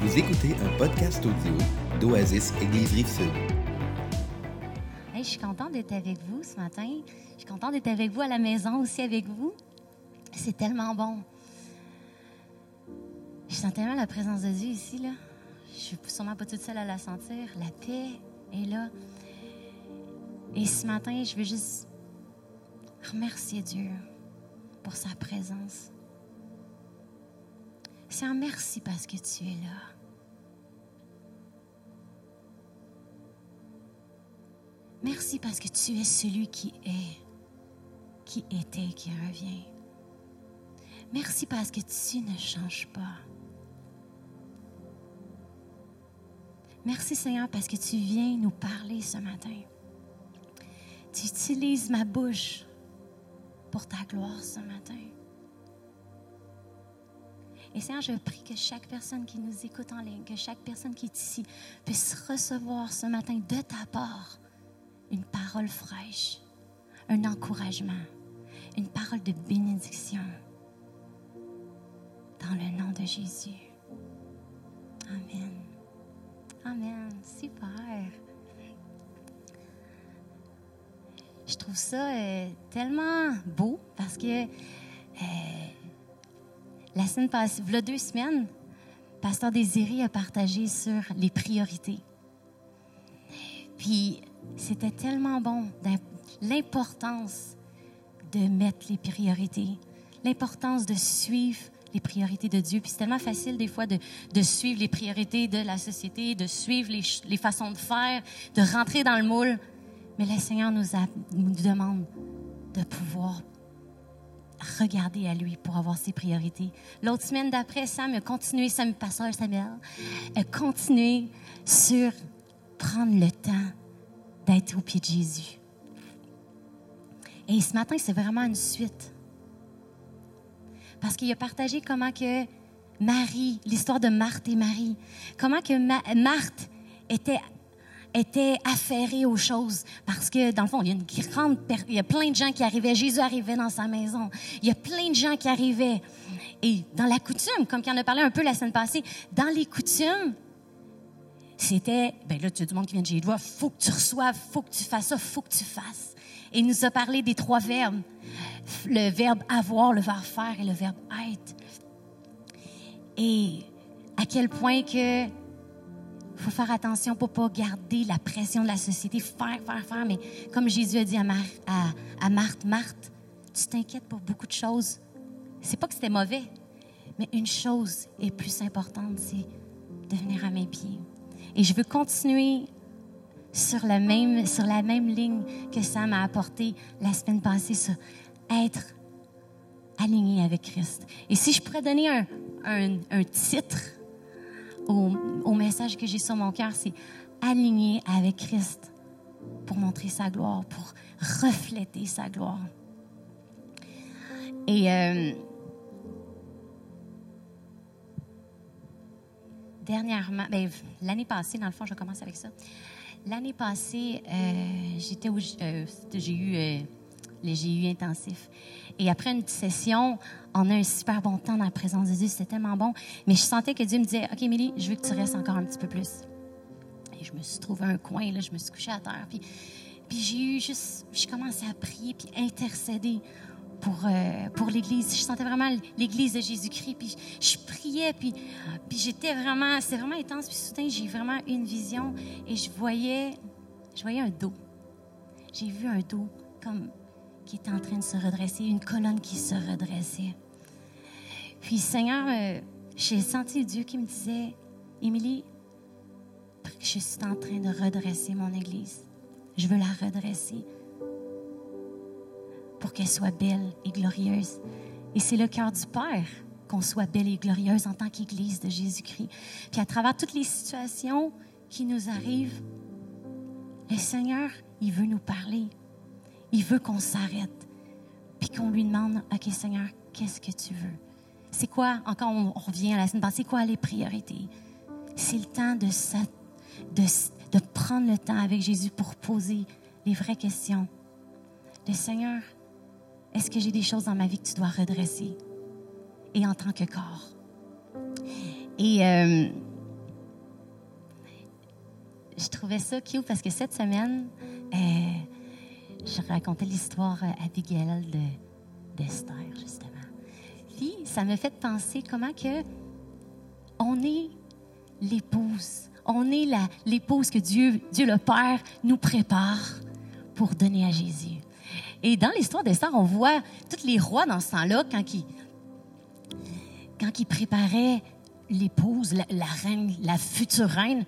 Vous écoutez un podcast audio d'Oasis Église Rive-Sud. Hey, je suis contente d'être avec vous ce matin. Je suis contente d'être avec vous à la maison aussi avec vous. C'est tellement bon. Je sens tellement la présence de Dieu ici, là. Je suis sûrement pas toute seule à la sentir. La paix est là. Et ce matin, je veux juste remercier Dieu pour sa présence. C'est un merci parce que tu es là. Merci parce que tu es celui qui est, qui était, qui revient. Merci parce que tu ne changes pas. Merci Seigneur parce que tu viens nous parler ce matin. Tu utilises ma bouche pour ta gloire ce matin. Et Seigneur, je prie que chaque personne qui nous écoute en ligne, que chaque personne qui est ici puisse recevoir ce matin de ta part une parole fraîche, un encouragement, une parole de bénédiction. Dans le nom de Jésus. Amen. Amen. Super. Je trouve ça euh, tellement beau parce que euh, la semaine passée, il y a deux semaines, Pasteur Désiré a partagé sur les priorités. Puis c'était tellement bon, l'importance de mettre les priorités, l'importance de suivre les priorités de Dieu. Puis c'est tellement facile des fois de, suivre les priorités de la société, de suivre les, façons de faire, de rentrer dans le moule. Mais le Seigneur nous, nous demande de pouvoir regarder à lui pour avoir ses priorités. L'autre semaine d'après, Sam a continué, Sam, pasteur Samuel, a continué sur prendre le temps d'être au pied de Jésus. Et ce matin, c'est vraiment une suite. Parce qu'il a partagé comment que Marie, l'histoire de Marthe et Marie, comment que Marthe était était affairée aux choses parce que dans le fond il y a une grande il y a plein de gens qui arrivaient Jésus arrivait dans sa maison il y a plein de gens qui arrivaient et dans la coutume comme qui en a parlé un peu la semaine passée dans les coutumes c'était, ben là, tu as du monde qui vient de Jésus, faut que tu reçoives, faut que tu fasses ça, faut que tu fasses. Et il nous a parlé des trois verbes. Le verbe avoir, le verbe faire et le verbe être. Et à quel point que faut faire attention pour pas garder la pression de la société, faire, faire, faire. Mais comme Jésus a dit à, à, à Marthe, Marthe, tu t'inquiètes pour beaucoup de choses. C'est pas que c'était mauvais, mais une chose est plus importante, c'est de venir à mes pieds. Et je veux continuer sur la même, sur la même ligne que Sam a apporté la semaine passée, sur être aligné avec Christ. Et si je pourrais donner un, un, titre au, au, message que j'ai sur mon cœur, c'est aligné avec Christ pour montrer sa gloire, pour refléter sa gloire. Et euh, dernièrement, ben, l'année passée, dans le fond, je commence avec ça. L'année passée, euh, j'étais euh, j'ai eu euh, les GU intensifs. Et après une session, on a un super bon temps dans la présence de Dieu. C'était tellement bon. Mais je sentais que Dieu me disait, OK, Émilie, je veux que tu restes encore un petit peu plus. Et je me suis trouvé un coin, là, je me suis couchée à terre. Puis, puis j'ai eu juste, je commençais à prier puis intercéder pour, euh, pour l'Église. Je sentais vraiment l'Église de Jésus-Christ. Puis je priais, puis, puis j'étais vraiment, c'était vraiment intense. Puis soudain, j'ai vraiment une vision et je voyais, je voyais un dos. J'ai vu un dos comme qui était en train de se redresser, une colonne qui se redressait. Puis Seigneur, euh, j'ai senti Dieu qui me disait, Émilie, je suis en train de redresser mon Église. Je veux la redresser pour qu'elle soit belle et glorieuse. Et c'est le cœur du Père qu'on soit belle et glorieuse en tant qu'Église de Jésus-Christ. Puis à travers toutes les situations qui nous arrivent, le Seigneur, il veut nous parler. Il veut qu'on s'arrête. Puis qu'on lui demande, OK Seigneur, qu'est-ce que tu veux? C'est quoi, encore on, revient à la semaine passée, c'est quoi les priorités? C'est le temps de, de, de prendre le temps avec Jésus pour poser les vraies questions. Le Seigneur, est-ce que j'ai des choses dans ma vie que tu dois redresser? Et en tant que corps. Et euh, je trouvais ça cute parce que cette semaine, euh, je racontais l'histoire à Abigail de, d'Esther, justement. Puis, ça me fait penser comment que on est l'épouse. On est l'épouse que Dieu, Dieu le Père nous prépare pour donner à Jésus. Et dans l'histoire d'Esther, on voit tous les rois dans ce temps-là, quand ils, quand ils préparaient l'épouse, la, reine, la future reine,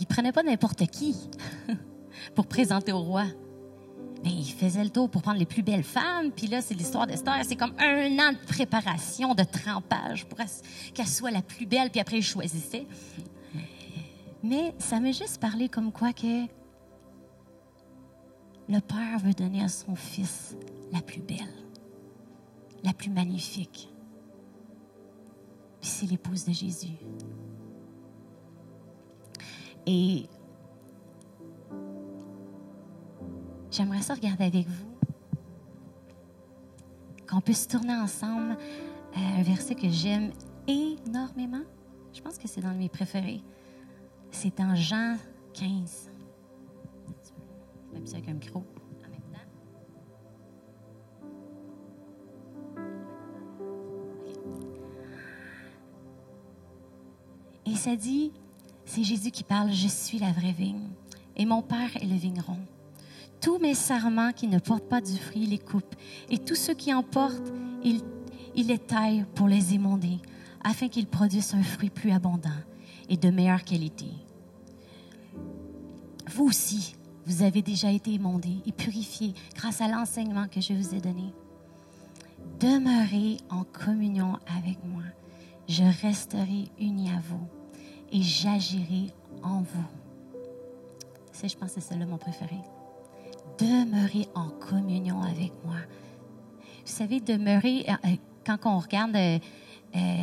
ils prenaient pas n'importe qui pour présenter au roi. Mais ils faisaient le tour pour prendre les plus belles femmes. Puis là, c'est l'histoire d'Esther. C'est comme un an de préparation, de trempage pour qu'elle soit la plus belle. Puis après, ils choisissaient. Mais ça m'a juste parlé comme quoi que le Père veut donner à son Fils la plus belle, la plus magnifique. Puis c'est l'épouse de Jésus. Et j'aimerais ça regarder avec vous. Qu'on puisse tourner ensemble euh, un verset que j'aime énormément. Je pense que c'est dans mes préférés. C'est en Jean 15. Avec un micro en même temps. Et ça dit, c'est Jésus qui parle, je suis la vraie vigne et mon Père est le vigneron. Tous mes serments qui ne portent pas du fruit, il les coupe. Et tous ceux qui en portent, il, il les taille pour les émonder, afin qu'ils produisent un fruit plus abondant et de meilleure qualité. Vous aussi, vous avez déjà été émondés et purifiés grâce à l'enseignement que je vous ai donné. Demeurez en communion avec moi. Je resterai uni à vous et j'agirai en vous. C'est, je pense que c'est celle-là mon préféré. Demeurez en communion avec moi. Vous savez, demeurer, euh, euh, quand on regarde euh,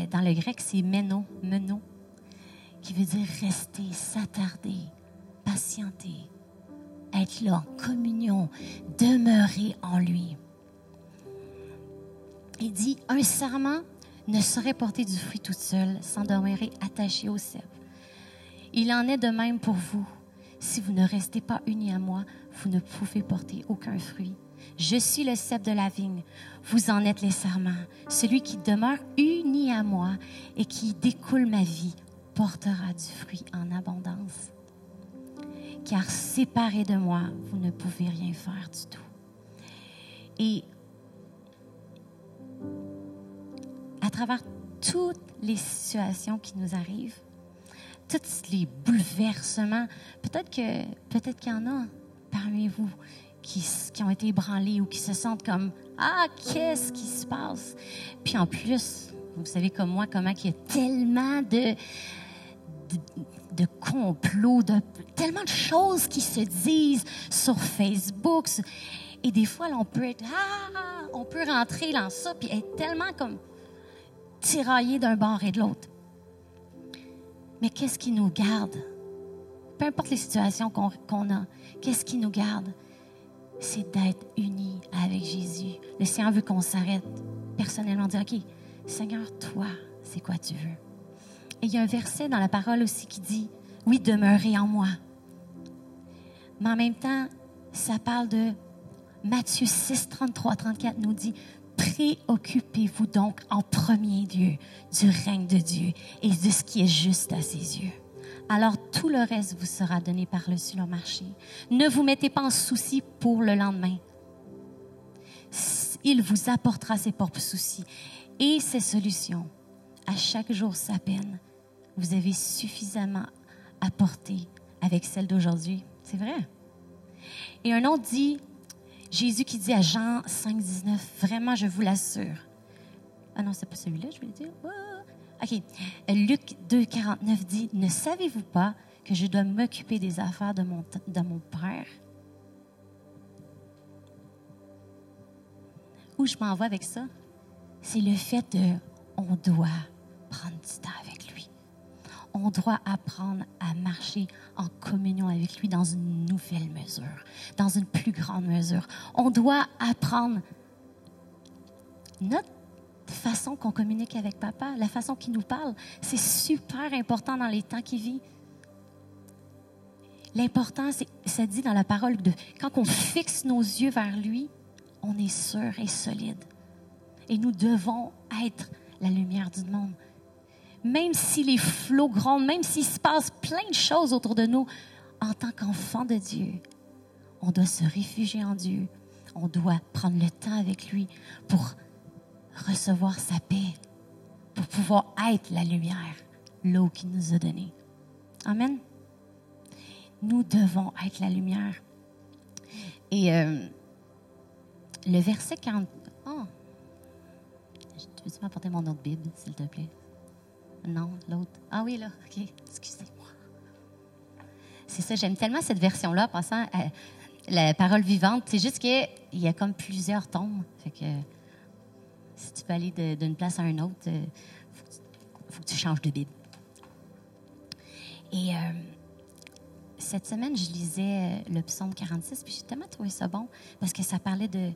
dans le grec, c'est meno, meno, qui veut dire rester, s'attarder, patienter être là en communion, demeurer en lui? Il dit, un serment ne saurait porter du fruit toute seule sans demeurer attaché au cèpe. Il en est de même pour vous. Si vous ne restez pas unis à moi, vous ne pouvez porter aucun fruit. Je suis le cep de la vigne, vous en êtes les serments. Celui qui demeure uni à moi et qui découle ma vie portera du fruit en abondance car séparé de moi, vous ne pouvez rien faire du tout. Et à travers toutes les situations qui nous arrivent, tous les bouleversements, peut-être que peut-être qu'il y en a parmi vous qui, ont été ébranlés ou qui se sentent comme ah qu'est-ce qui se passe? Puis en plus, vous savez comme moi comment il y a tellement de de complots, de tellement de choses qui se disent sur Facebook. Et des fois, on peut être, ah, on peut rentrer dans ça, puis être tellement comme tiraillé d'un bord et de l'autre. Mais qu'est-ce qui nous garde? Peu importe les situations qu'on a, qu'est-ce qui nous garde? C'est d'être unis avec Jésus. Le Seigneur veut qu'on s'arrête personnellement, dire, OK, Seigneur, toi, c'est quoi tu veux? Et il y a un verset dans la parole aussi qui dit, oui, demeurez en moi. Mais en même temps, ça parle de Matthieu 6, 33, 34 nous dit, préoccupez-vous donc en premier lieu du règne de Dieu et de ce qui est juste à ses yeux. Alors tout le reste vous sera donné par-dessus le marché. Ne vous mettez pas en souci pour le lendemain. Il vous apportera ses propres soucis et ses solutions. À chaque jour sa peine vous avez suffisamment apporté avec celle d'aujourd'hui. C'est vrai. Et un autre dit, Jésus qui dit à Jean 5, 19, vraiment, je vous l'assure. Ah non, c'est pas celui-là, je le dire. OK. Luc 2, 49 dit, ne savez-vous pas que je dois m'occuper des affaires de mon, de mon Père? Où je m'en vais avec ça? C'est le fait de, on doit prendre du temps avec lui on doit apprendre à marcher en communion avec lui dans une nouvelle mesure, dans une plus grande mesure. On doit apprendre notre façon qu'on communique avec papa, la façon qu'il nous parle. C'est super important dans les temps qu'il vit. L'important, c'est, ça dit dans la parole, de, quand on fixe nos yeux vers lui, on est sûr et solide. Et nous devons être la lumière du monde. Même si les flots grondent, même s'il se passe plein de choses autour de nous, en tant qu'enfant de Dieu, on doit se réfugier en Dieu. On doit prendre le temps avec lui pour recevoir sa paix, pour pouvoir être la lumière, l'eau qu'il nous a donnée. Amen. Nous devons être la lumière. Et euh, le verset 40. Oh. Peux-tu m'apporter mon autre Bible, s'il te plaît? Non, l'autre. Ah oui, là. OK. Excusez-moi. C'est ça, j'aime tellement cette version-là, passant à la parole vivante. C'est juste qu'il y a comme plusieurs tombes. Fait que si tu peux aller d'une place à une autre, il euh, faut, que tu changes de Bible. Et euh, cette semaine, je lisais euh, le psaume 46, puis j'ai tellement trouvé ça bon parce que ça parlait de,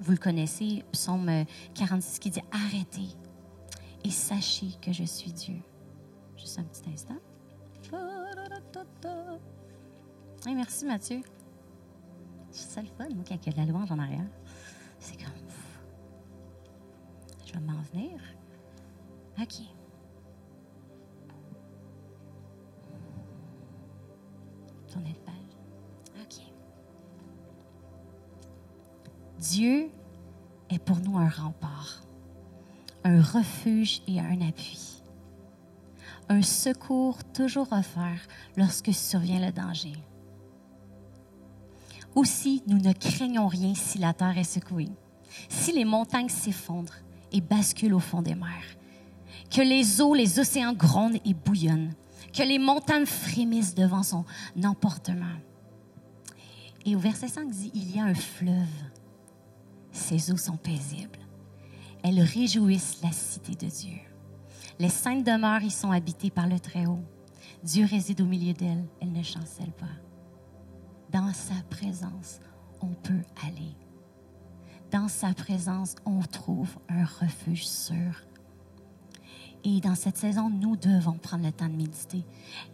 vous le connaissez, psaume 46 qui dit Arrêtez et sachez que je suis Dieu. Juste un petit instant. merci Mathieu. C'est le fun, moi, quand il y a de la louange en arrière. C'est comme. Je vais m'en venir. OK. Tournez de page. OK. Dieu est pour nous un rempart, un refuge et un appui, un secours toujours offert lorsque survient le danger. Aussi, nous ne craignons rien si la terre est secouée, si les montagnes s'effondrent et basculent au fond des mers, que les eaux, les océans grondent et bouillonnent, que les montagnes frémissent devant son emportement. Et au verset 5 dit, il y a un fleuve. Ses eaux sont paisibles. Elles réjouissent la cité de Dieu. Les saintes demeures y sont habitées par le Très-Haut. Dieu réside au milieu d'elles. Elles ne chancellent pas dans sa présence, on peut aller. Dans sa présence, on trouve un refuge sûr. Et dans cette saison, nous devons prendre le temps de méditer.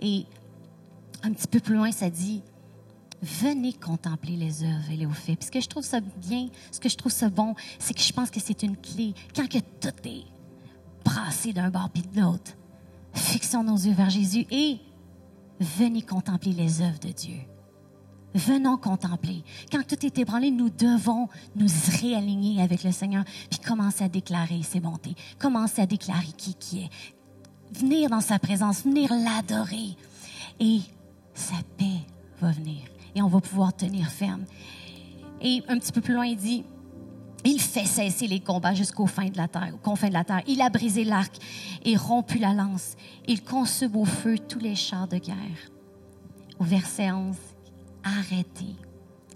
Et un petit peu plus loin, ça dit, venez contempler les œuvres et les faits. Puis ce que je trouve ça bien, ce que je trouve ça bon, c'est que je pense que c'est une clé. Quand que tout est brassé d'un bord puis de l'autre, fixons nos yeux vers Jésus et venez contempler les œuvres de Dieu. Venons contempler. Quand tout est ébranlé, nous devons nous réaligner avec le Seigneur, puis commencer à déclarer ses bontés, commencer à déclarer qui qui est, venir dans sa présence, venir l'adorer. Et sa paix va venir et on va pouvoir tenir ferme. Et un petit peu plus loin, il dit, il fait cesser les combats jusqu'aux fins de la terre, aux confins de la terre. Il a brisé l'arc et rompu la lance. Il consume au feu tous les chars de guerre. Au verset 11, Arrêtez,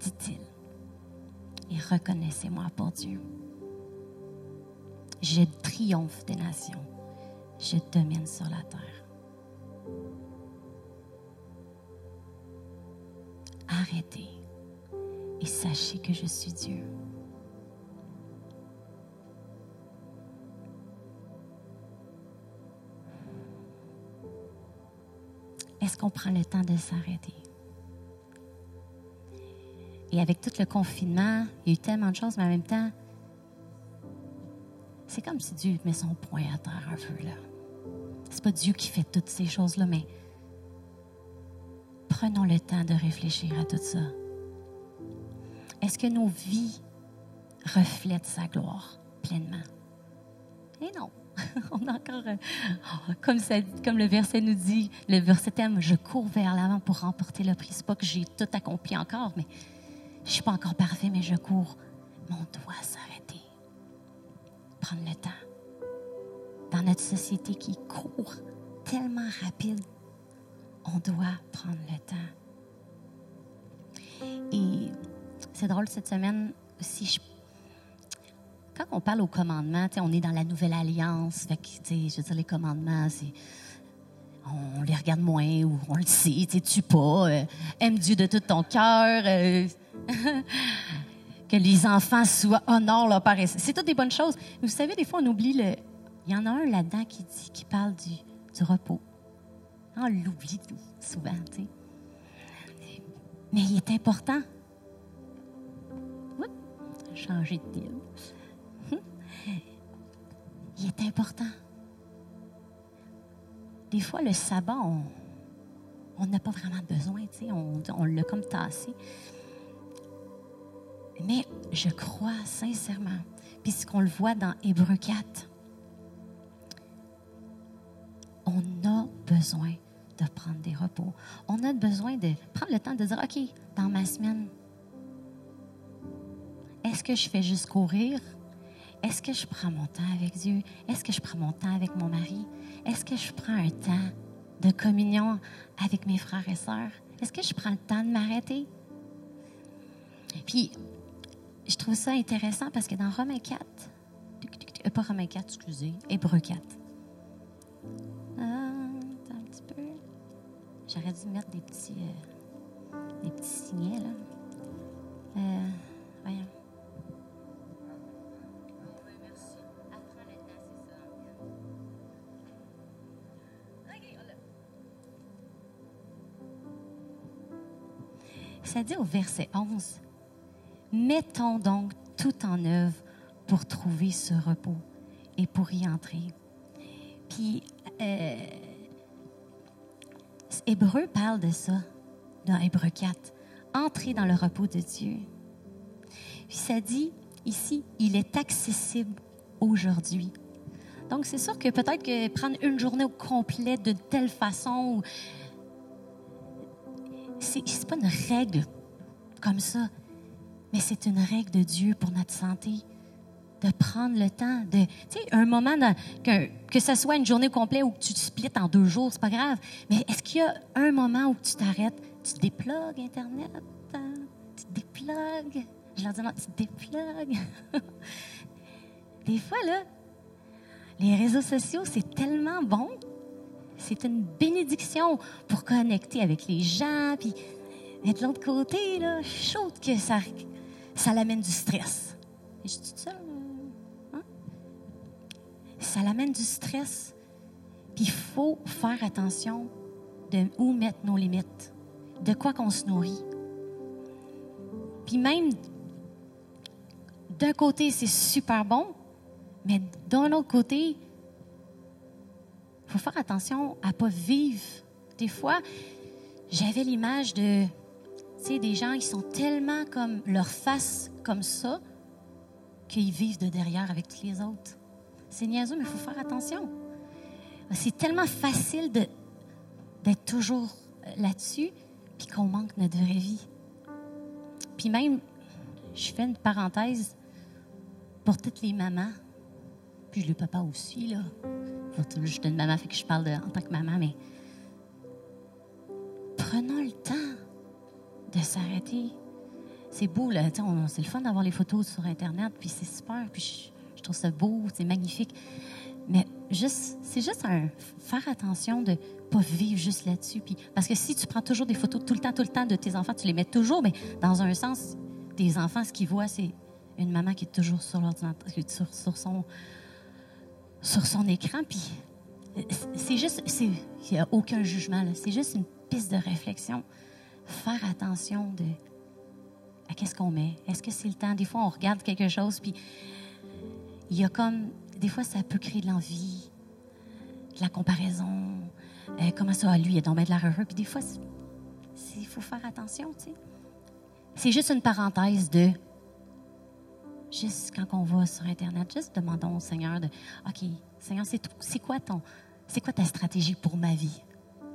dit-il, et reconnaissez-moi pour Dieu. Je triomphe des nations. Je domine sur la terre. Arrêtez et sachez que je suis Dieu. Est-ce qu'on prend le temps de s'arrêter? Et avec tout le confinement, il y a eu tellement de choses, mais en même temps, c'est comme si Dieu met son poing à terre un peu, là. C'est pas Dieu qui fait toutes ces choses-là, mais prenons le temps de réfléchir à tout ça. Est-ce que nos vies reflètent sa gloire pleinement? Et non. On a encore, euh, comme, ça, comme le verset nous dit, le verset thème, je cours vers l'avant pour remporter le prix. C'est pas que j'ai tout accompli encore, mais je ne suis pas encore parfait, mais je cours. Mais on doit s'arrêter. Prendre le temps. Dans notre société qui court tellement rapide, on doit prendre le temps. Et c'est drôle cette semaine aussi. quand on parle au commandement, on est dans la nouvelle alliance. Fait que, je veux dire, les commandements, on les regarde moins ou on le sait, tu tu pas, euh, aime Dieu de tout ton cœur, euh, que les enfants soient honorent leur père. C'est toutes des bonnes choses. vous savez, des fois, on oublie le. Il y en a un là-dedans qui dit, qui parle du repos. On l'oublie souvent, tu sais. Mais il est important. Oups, changer de Bible. Il est important. Des fois, le sabbat, on n'a pas vraiment besoin, tu sais, on, on l'a comme tassé. Mais je crois sincèrement, puisqu'on le voit dans Hébreu 4, on a besoin de prendre des repos. On a besoin de prendre le temps de dire, OK, dans ma semaine, est-ce que je fais juste courir? Est-ce que je prends mon temps avec Dieu? Est-ce que je prends mon temps avec mon mari? Est-ce que je prends un temps de communion avec mes frères et sœurs? Est-ce que je prends le temps de m'arrêter? Puis, je trouve ça intéressant parce que dans Romains 4, euh, pas Romains 4, excusez, Hébreu 4. J'aurais dû mettre des petits, euh, des petits signets, là. Euh. Ça dit au verset 11, Mettons donc tout en œuvre pour trouver ce repos et pour y entrer. Puis, euh, Hébreu parle de ça dans Hébreu 4. Entrer dans le repos de Dieu. Puis ça dit ici, il est accessible aujourd'hui. Donc, c'est sûr que peut-être que prendre une journée au complet de telle façon, c'est pas une règle comme ça mais c'est une règle de Dieu pour notre santé. De prendre le temps de. Tu sais, un moment, que, que ce soit une journée complète ou que tu te splits en deux jours, c'est pas grave. Mais est-ce qu'il y a un moment où tu t'arrêtes, tu déplugues Internet, tu déplugues. Je leur dis non, tu déplugues. Des fois, là, les réseaux sociaux, c'est tellement bon. C'est une bénédiction pour connecter avec les gens. Puis, mais de l'autre côté, là, chaud que ça, ça l'amène du stress. Et je dis ça? Ça l'amène du stress. Puis il faut faire attention de où mettre nos limites, de quoi qu'on se nourrit. Puis même, d'un côté, c'est super bon, mais d'un autre côté, il faut faire attention à ne pas vivre. Des fois, j'avais l'image de sais, des gens, ils sont tellement comme leur face comme ça qu'ils vivent de derrière avec tous les autres. C'est niaiseux, mais il faut faire attention. C'est tellement facile de, d'être toujours là-dessus, puis qu'on manque notre vraie vie. Puis même, je fais une parenthèse pour toutes les mamans, puis le papa aussi, là. Je suis une maman, fait que je parle en tant que maman, mais prenons le temps de s'arrêter. C'est beau, là. C'est le fun d'avoir les photos sur Internet, puis c'est super, puis je, trouve ça beau, c'est magnifique. Mais juste, c'est juste un faire attention de pas vivre juste là-dessus. Puis, parce que si tu prends toujours des photos tout le temps, tout le temps de tes enfants, tu les mets toujours, mais dans un sens, tes enfants, ce qu'ils voient, c'est une maman qui est toujours sur l'ordinateur, sur, son, sur son écran. Puis, c'est juste, il n'y a aucun jugement, c'est juste une piste de réflexion faire attention de à qu'est-ce qu'on met? Est-ce que c'est le temps? Des fois, on regarde quelque chose, puis il y a comme... Des fois, ça peut créer de l'envie, de la comparaison. Euh, comment ça, lui, il est tombé de la heureux. Puis des fois, il faut faire attention, tu sais. C'est juste une parenthèse de... Juste quand on va sur Internet, juste demandons au Seigneur de... OK, Seigneur, c'est quoi ton... C'est quoi ta stratégie pour ma vie?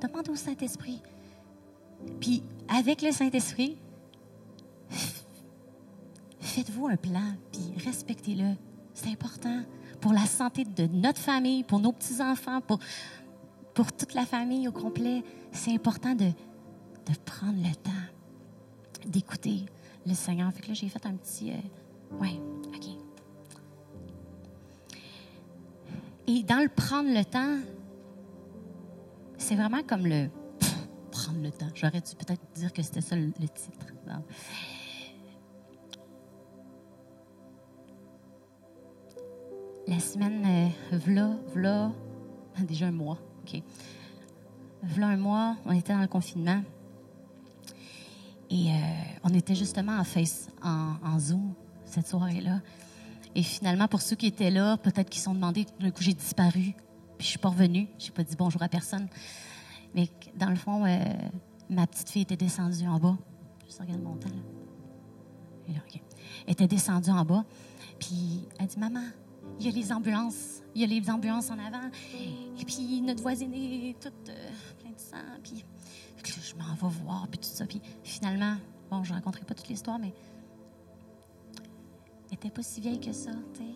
Demande au Saint-Esprit. Puis avec le Saint-Esprit, faites-vous un plan, puis respectez-le. C'est important pour la santé de notre famille, pour nos petits-enfants, pour, pour toute la famille au complet. C'est important de, de prendre le temps d'écouter le Seigneur. Fait là, j'ai fait un petit... Euh, ouais, OK. Et dans le prendre le temps, c'est vraiment comme le prendre le temps. J'aurais dû peut-être dire que c'était ça le, titre. La semaine, euh, v'là, v'là, déjà un mois, OK. V'là un mois, on était dans le confinement. Et euh, on était justement en face, en, Zoom cette soirée-là. Et finalement, pour ceux qui étaient là, peut-être qu'ils se sont demandé, d'un coup, j'ai disparu, puis je suis pas revenue. J'ai pas dit bonjour à personne. Mais dans le fond, euh, ma petite fille était descendue en bas. Je regarde mon temps. Là. Elle était descendue en bas, puis elle dit Maman, il y a les ambulances. Il y a les ambulances en avant. Et puis notre voisine est toute euh, pleine de sang. Puis je m'en vais voir, puis tout ça. Puis finalement, bon, je ne raconterai pas toute l'histoire, mais elle était pas si vieille que ça, tu sais.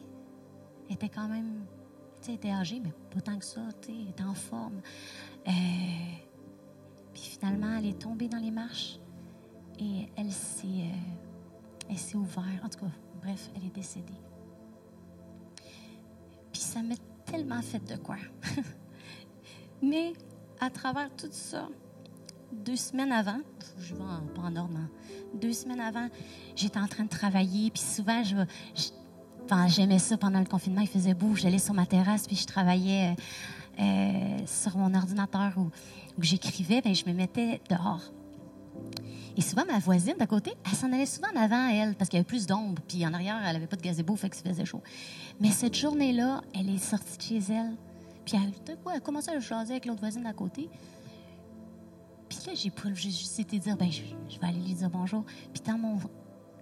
Elle était quand même, tu sais, était âgée, mais pas tant que ça, tu sais. Elle était en forme. Euh, puis finalement, elle est tombée dans les marches et elle s'est, euh, elle s'est ouverte. En tout cas, bref, elle est décédée. Ça m'a tellement fait de quoi. mais à travers tout ça, deux semaines avant, je vais pas en ordre, hein. deux semaines avant, j'étais en train de travailler, puis souvent, j'aimais ça pendant le confinement, il faisait beau, j'allais sur ma terrasse, puis je travaillais euh, sur mon ordinateur ou j'écrivais, ben, je me mettais dehors. Et souvent, ma voisine d'à côté, elle s'en allait souvent en avant, elle, parce qu'il y avait plus d'ombre. Puis en arrière, elle avait pas de gazebo, fait ça faisait chaud. Mais cette journée-là, elle est sortie de chez elle. Puis elle, coup, elle a commencé à jaser avec l'autre voisine d'à côté. Puis là, j'ai juste été dire, ben, je, vais aller lui dire bonjour. Puis dans mon,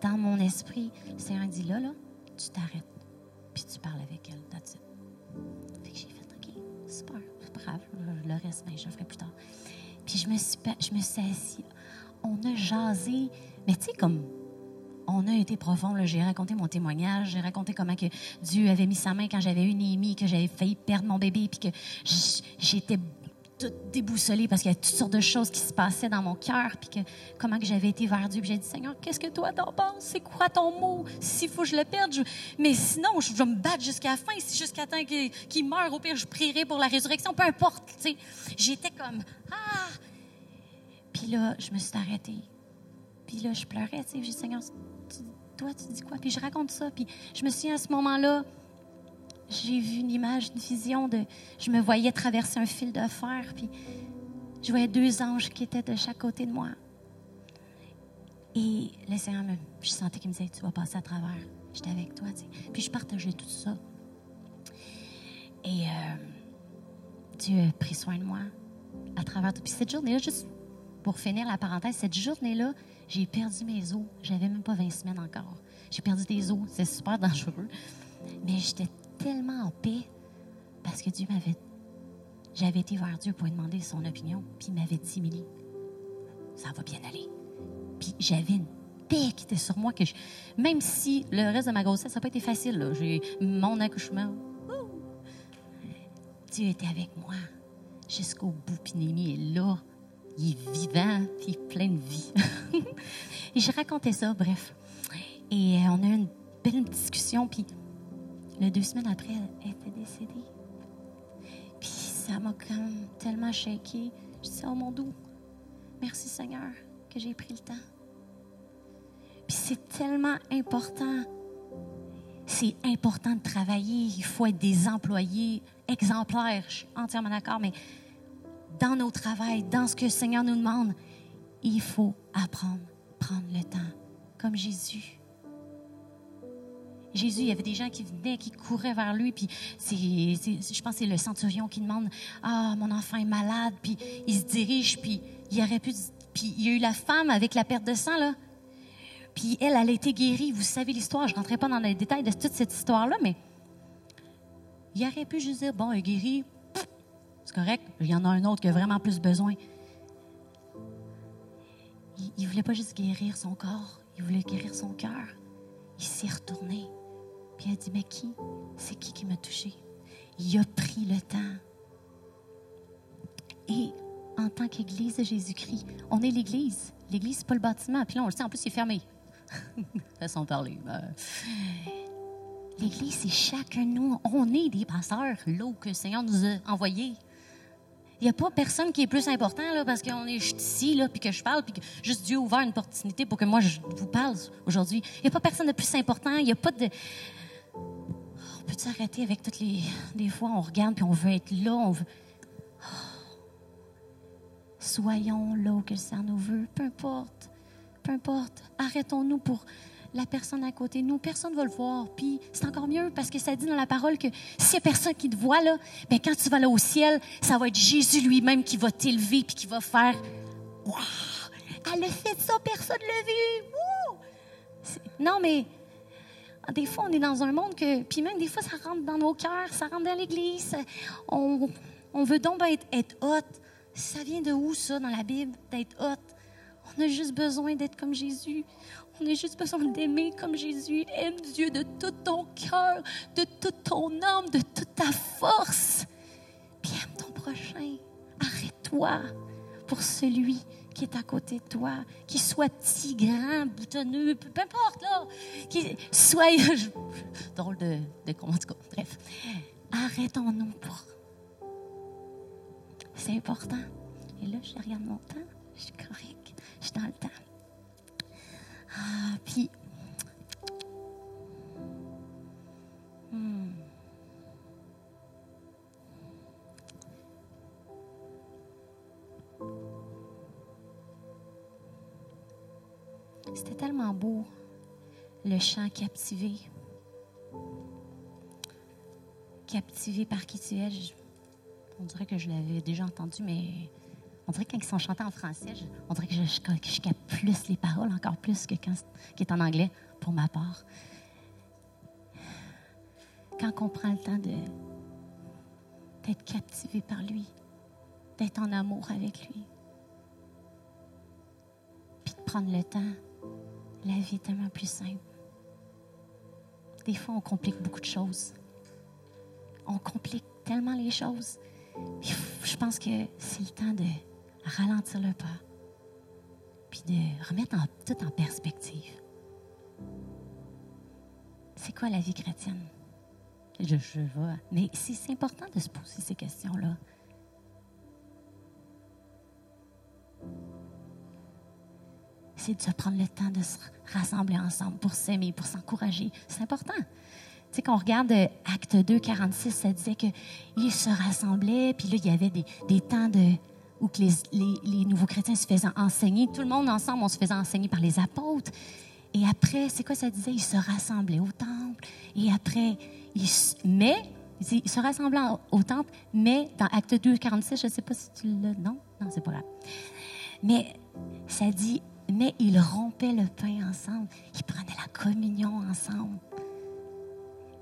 dans mon esprit, le Seigneur dit, là, là, tu t'arrêtes. Puis tu parles avec elle. That's it. Fait que j'ai fait, OK, super, c'est pas grave. Le reste, ben, je le ferai plus tard. Puis je me suis, je me suis assise. On a jasé. Mais tu sais, comme on a été profond. J'ai raconté mon témoignage. J'ai raconté comment que Dieu avait mis sa main quand j'avais une émie, que j'avais failli perdre mon bébé, puis que j'étais toute déboussolée parce qu'il y a toutes sortes de choses qui se passaient dans mon cœur, puis que comment que j'avais été vers Dieu. Puis j'ai dit, Seigneur, qu'est-ce que toi t'en penses? C'est quoi ton mot? S'il faut que je le perde, mais sinon, je vais me battre jusqu'à la fin. Si jusqu'à temps qu'il meure, au pire, je prierai pour la résurrection, peu importe. J'étais comme, ah! Puis là, je me suis arrêtée. Puis là, je pleurais, tu sais. J'ai dit, Seigneur, tu- toi, tu dis quoi? Puis je raconte ça. Puis je me souviens à ce moment-là, j'ai vu une image, une vision de. Je me voyais traverser un fil de fer, puis je voyais deux anges qui étaient de chaque côté de moi. Et le Seigneur, me, je sentais qu'il me disait Tu vas passer à travers. J'étais avec toi. Puis je partageais tout ça. Et euh, Dieu a pris soin de moi à travers tout. Puis cette journée-là, juste pour finir la parenthèse, cette journée-là, j'ai perdu mes os. J'avais même pas 20 semaines encore. J'ai perdu des os. C'est super dangereux. Mais j'étais tellement en paix parce que Dieu m'avait. J'avais été vers Dieu pour lui demander son opinion. Puis il m'avait dit, Émilie, ça va bien aller. Puis j'avais une paix qui était sur moi. que Même si le reste de ma grossesse, n'a pas été facile. là. J'ai mon accouchement. Dieu était avec moi jusqu'au bout. Puis Némi est là. Il est vivant, puis plein de vie. Et je racontais ça, bref. Et euh, on a eu une belle discussion, puis le deux semaines après, elle était décédée. Puis ça m'a même tellement shaké. Je dis, oh mon doux, merci Seigneur que j'ai pris le temps. Puis c'est tellement important. C'est important de travailler. Il faut être des employés exemplaires. Je suis entièrement d'accord, mais dans nos travails, dans ce que le Seigneur nous demande, il faut apprendre, prendre le temps, comme Jésus. Jésus, il y avait des gens qui venaient, qui couraient vers lui, puis c'est, je pense que c'est le centurion qui demande Ah, mon enfant est malade, puis il se dirige, puis il aurait pu. Puis il y a eu la femme avec la perte de sang, là. Puis elle, elle a été guérie. Vous savez l'histoire, je ne rentrerai pas dans les détails de toute cette histoire-là, mais il aurait pu juste dire Bon, elle est guérie, c'est correct, il y en a un autre qui a vraiment plus besoin. Il ne voulait pas juste guérir son corps, il voulait guérir son cœur. Il s'est retourné. Puis il a dit, mais qui? C'est qui qui m'a touché? Il a pris le temps. Et en tant qu'Église de Jésus-Christ, on est l'Église. L'Église, c'est pas le bâtiment. Puis là, on le sait, en plus, il est fermé. Façon de parler. ben. L'Église, c'est chacun de nous. On est des pasteurs, où que le Seigneur nous a envoyés. Il n'y a pas personne qui est plus important là, parce qu'on est suis ici, là, puis que je parle, puis que juste Dieu a ouvert une opportunité pour que moi je vous parle aujourd'hui. Il n'y a pas personne de plus important. Il n'y a pas de. On peut s'arrêter avec toutes les. Des fois, on regarde puis on veut être là. On veut. Soyons là où que Seigneur nous veut. Peu importe. Peu importe. Arrêtons-nous pour la personne à côté de nous. Personne ne va le voir. Puis c'est encore mieux parce que ça dit dans la parole que s'il n'y a personne qui te voit, là, ben quand tu vas là au ciel, ça va être Jésus lui-même qui va t'élever puis qui va faire Waouh! Elle a fait ça, personne ne l'a vu! Non, mais des fois, on est dans un monde que. Puis même des fois, ça rentre dans nos cœurs, ça rentre dans l'Église. On, on veut donc être, être. Ça vient de où, ça, dans la Bible, d'être hot? On a juste besoin d'être comme Jésus. On a juste besoin d'aimer comme Jésus. Aime Dieu de tout ton cœur, de toute ton âme, de toute ta force. Puis aime ton prochain. Arrête-toi pour celui qui est à côté de toi, qui soit petit, grand, boutonneux, peu, importe, là, qui soit... Drôle de, comment, bref. Arrêtons-nous pour... C'est important. Et là, je regarde mon temps, je suis correct, je suis dans le temps. Ah, puis... Hmm. C'était tellement beau, le chant captivé. Captivé par qui tu es. on dirait que je l'avais déjà entendu, mais on dirait que quand ils sont chantés en français, on dirait que je, je, plus les paroles, encore plus que quand qui en anglais, pour ma part. Quand on prend le temps d'être captivé par lui, d'être en amour avec lui, puis de prendre le temps la vie est tellement plus simple. Des fois, on complique beaucoup de choses. On complique tellement les choses. Je pense que c'est le temps de ralentir le pas, de remettre tout en perspective. C'est quoi la vie chrétienne? Je, je vois. Mais c'est important de se poser ces questions-là. c'est de se prendre le temps de se rassembler ensemble pour s'aimer, pour s'encourager. C'est important. Tu sais, quand on regarde euh, Acte 2, 46, ça disait qu'ils se rassemblaient, puis là, il y avait des, des temps de, où que les, les, nouveaux chrétiens se faisaient enseigner. Tout le monde ensemble, on se faisait enseigner par les apôtres. Et après, c'est quoi ça disait? Ils se rassemblaient au temple. Et après, ils, mais, ils se rassemblaient au temple, mais dans Acte 2, 46, je ne sais pas si tu l'as. Non? Non, c'est pas grave. Mais ça dit mais ils rompaient le pain ensemble. Ils prenaient la communion ensemble.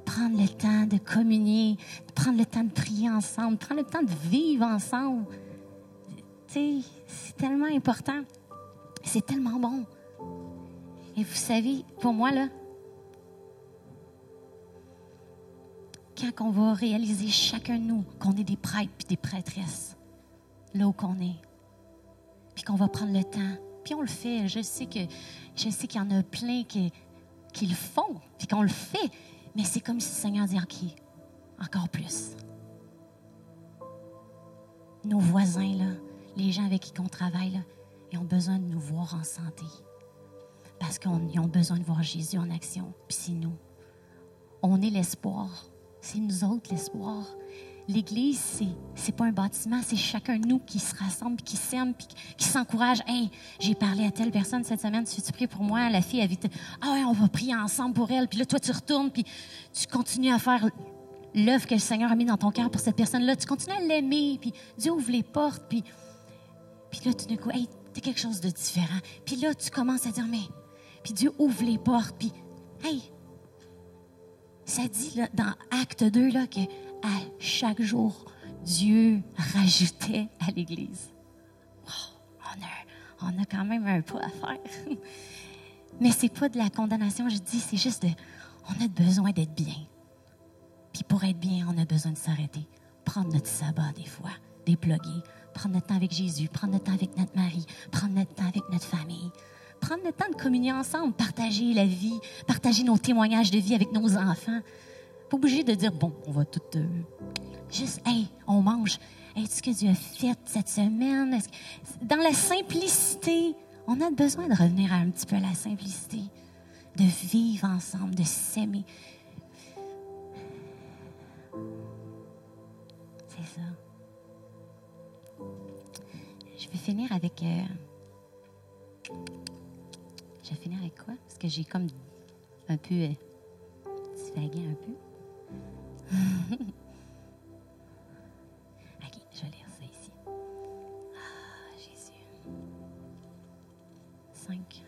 Prendre le temps de communier, prendre le temps de prier ensemble, prendre le temps de vivre ensemble. C'est tellement important. C'est tellement bon. Et vous savez, pour moi, là, quand on va réaliser chacun de nous qu'on est des prêtres et des prêtresses, là où qu'on est, puis qu'on va prendre le temps puis on le fait. Je sais que je qu'il y en a plein qui, qui le font, puis qu'on le fait. Mais c'est comme si le Seigneur dit OK, encore plus. Nos voisins, là, les gens avec qui on travaille, ils ont besoin de nous voir en santé. Parce qu'ils ont besoin de voir Jésus en action. Puis c'est nous. On est l'espoir. C'est nous autres l'espoir l'Église, c'est, c'est pas un bâtiment, c'est chacun de nous qui se rassemble, qui s'aime, qui s'encourage. Hey, j'ai parlé à telle personne cette semaine, tu veux-tu pour moi? La fille, a vite, ah ouais, on va prier ensemble pour elle. Puis là, toi, tu retournes, puis tu continues à faire l'œuvre que le Seigneur a mis dans ton cœur pour cette personne-là. Tu continues à l'aimer, puis Dieu ouvre les portes, puis, puis là, tout d'un coup, hey, t'es quelque chose de différent. Puis là, tu commences à dire, mais, puis Dieu ouvre les portes, puis, hey, ça dit dans Acte 2 là, que à chaque jour, Dieu rajoutait à l'Église. on, a, on a quand même un pas à faire. Mais c'est pas de la condamnation, je dis, c'est juste de, on a besoin d'être bien. Puis pour être bien, on a besoin de s'arrêter, prendre notre sabbat des fois, déploguer, prendre notre temps avec Jésus, prendre notre temps avec notre mari, prendre notre temps avec notre famille, prendre le temps de communier ensemble, partager la vie, partager nos témoignages de vie avec nos enfants. Pas obligé de dire, bon, on va tout. Euh, juste, hey, on mange. Hey, ce que Dieu a fait cette semaine? Dans la simplicité, on a besoin de revenir un petit peu à la simplicité, de vivre ensemble, de s'aimer. C'est ça. Je vais finir avec. Euh, Je vais finir avec quoi? Parce que j'ai comme un peu euh, divagué un peu. OK, je vais lire ça ici. Ah, Jésus. 5.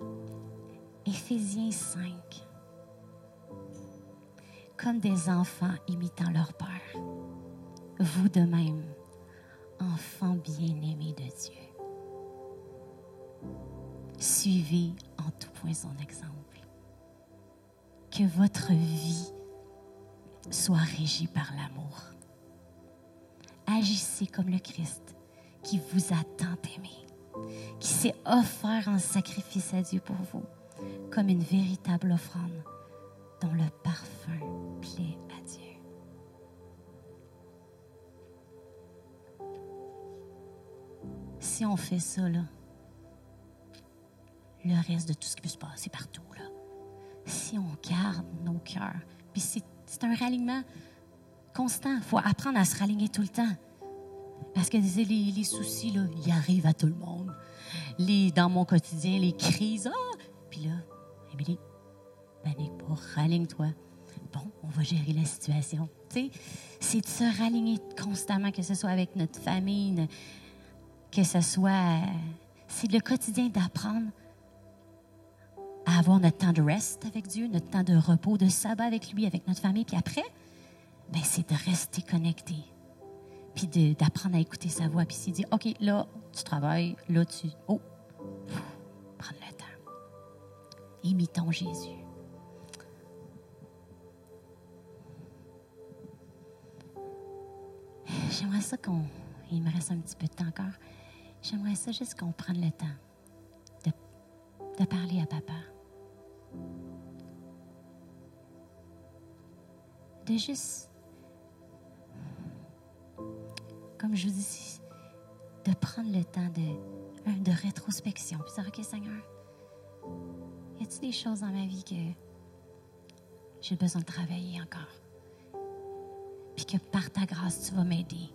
OK. Éphésiens 5. Comme des enfants imitant leur père, vous de même, enfants bien-aimés de Dieu. Suivez en tout point son exemple. Que votre vie soit régie par l'amour. Agissez comme le Christ qui vous a tant aimé, qui s'est offert en sacrifice à Dieu pour vous, comme une véritable offrande Si on fait ça, là, le reste de tout ce qui peut se passer partout, là, si on garde nos cœurs, puis c'est, un ralliement constant, il faut apprendre à se raligner tout le temps. Parce que les, les soucis, là, ils arrivent à tout le monde. Les, dans mon quotidien, les crises, ah! Puis là, Émilie, panique pas, raligne-toi. Bon, on va gérer la situation. C'est de se raligner constamment, que ce soit avec notre famille, que ce soit. C'est le quotidien d'apprendre à avoir notre temps de rest avec Dieu, notre temps de repos, de sabbat avec lui, avec notre famille. Puis après, ben, c'est de rester connecté. Puis d'apprendre à écouter sa voix. Puis s'il dit, OK, là, tu travailles, là, tu. Oh, prendre le temps. Imitons Jésus. J'aimerais ça qu'on. Il me reste un petit peu de temps encore. J'aimerais ça juste qu'on prenne le temps de, de parler à papa. De juste, comme je vous dis, de prendre le temps de, de rétrospection. Puis dire, OK, Seigneur, y a-t-il des choses dans ma vie que j'ai besoin de travailler encore? Puis que par ta grâce, tu vas m'aider.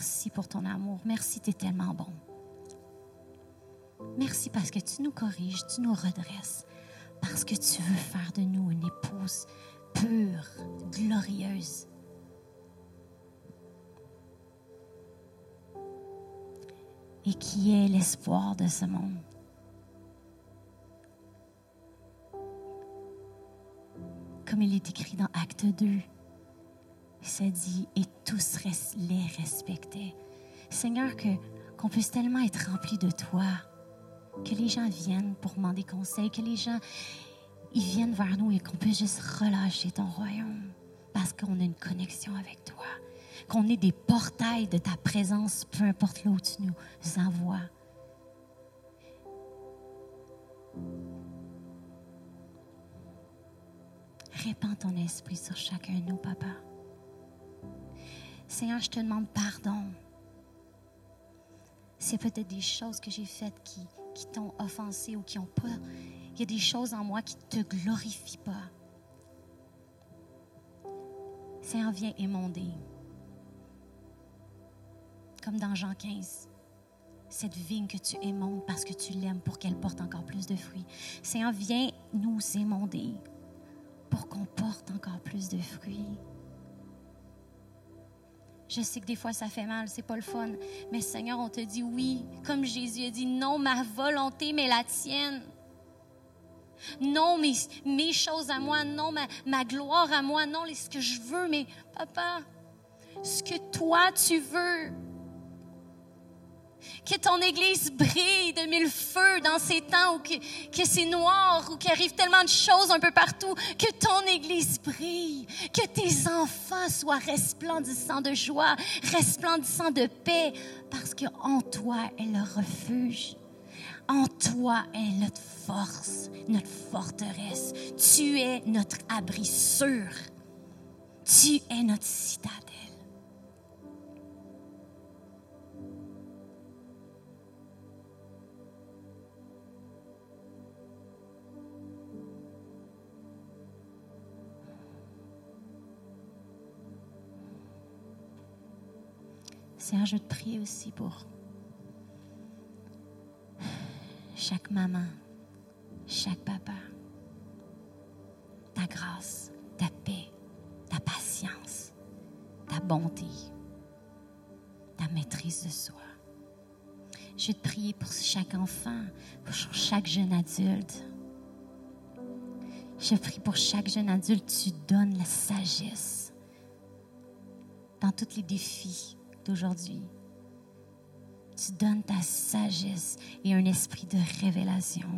Merci pour ton amour. Merci, tu es tellement bon. Merci parce que tu nous corriges, tu nous redresses, parce que tu veux faire de nous une épouse pure, glorieuse. Et qui est l'espoir de ce monde. Comme il est écrit dans Acte 2, ça dit, et tous les respectaient. Seigneur, que, qu'on puisse tellement être rempli de toi, que les gens viennent pour demander conseil, que les gens ils viennent vers nous et qu'on puisse juste relâcher ton royaume parce qu'on a une connexion avec toi, qu'on est des portails de ta présence, peu importe là où tu nous envoies. Répands ton esprit sur chacun de nous, papa. Seigneur, je te demande pardon. C'est peut-être des choses que j'ai faites qui, qui t'ont offensé ou qui n'ont pas. Il y a des choses en moi qui ne te glorifient pas. Seigneur, viens émonder. Comme dans Jean 15. Cette vigne que tu émondes parce que tu l'aimes pour qu'elle porte encore plus de fruits. Seigneur, viens nous émonder pour qu'on porte encore plus de fruits. Je sais que des fois ça fait mal, c'est pas le fun. Mais Seigneur, on te dit oui, comme Jésus a dit non, ma volonté, mais la tienne. Non, mes, mes choses à moi, non, ma, ma gloire à moi, non, ce que je veux, mais papa, ce que toi tu veux. Que ton Église brille de mille feux dans ces temps où que, c'est noir, ou qu'il arrive tellement de choses un peu partout. Que ton Église brille. Que tes enfants soient resplendissants de joie, resplendissants de paix, parce qu'en toi est le refuge. En toi est notre force, notre forteresse. Tu es notre abri sûr. Tu es notre citadelle. Je te prier aussi pour chaque maman, chaque papa. Ta grâce, ta paix, ta patience, ta bonté, ta maîtrise de soi. Je te prier pour chaque enfant, pour chaque jeune adulte. Je prie pour chaque jeune adulte, tu donnes la sagesse dans tous les défis d'aujourd'hui. Tu donnes ta sagesse et un esprit de révélation.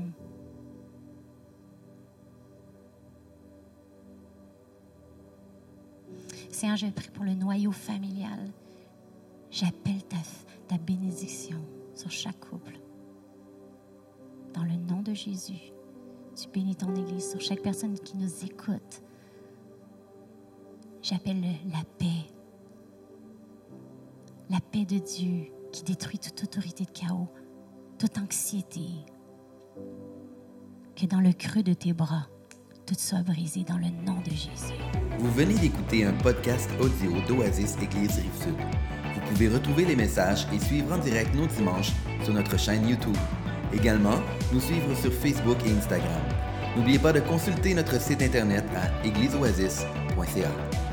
Seigneur, je prie pour le noyau familial. J'appelle ta, ta bénédiction sur chaque couple. Dans le nom de Jésus, tu bénis ton Église sur chaque personne qui nous écoute. J'appelle la paix. La paix de Dieu qui détruit toute autorité de chaos, toute anxiété. Que dans le creux de tes bras, tout soit brisé dans le nom de Jésus. Vous venez d'écouter un podcast audio d'Oasis Église Rive-Sud. Vous pouvez retrouver les messages et suivre en direct nos dimanches sur notre chaîne YouTube. Également, nous suivre sur Facebook et Instagram. N'oubliez pas de consulter notre site internet à égliseoasis.ca.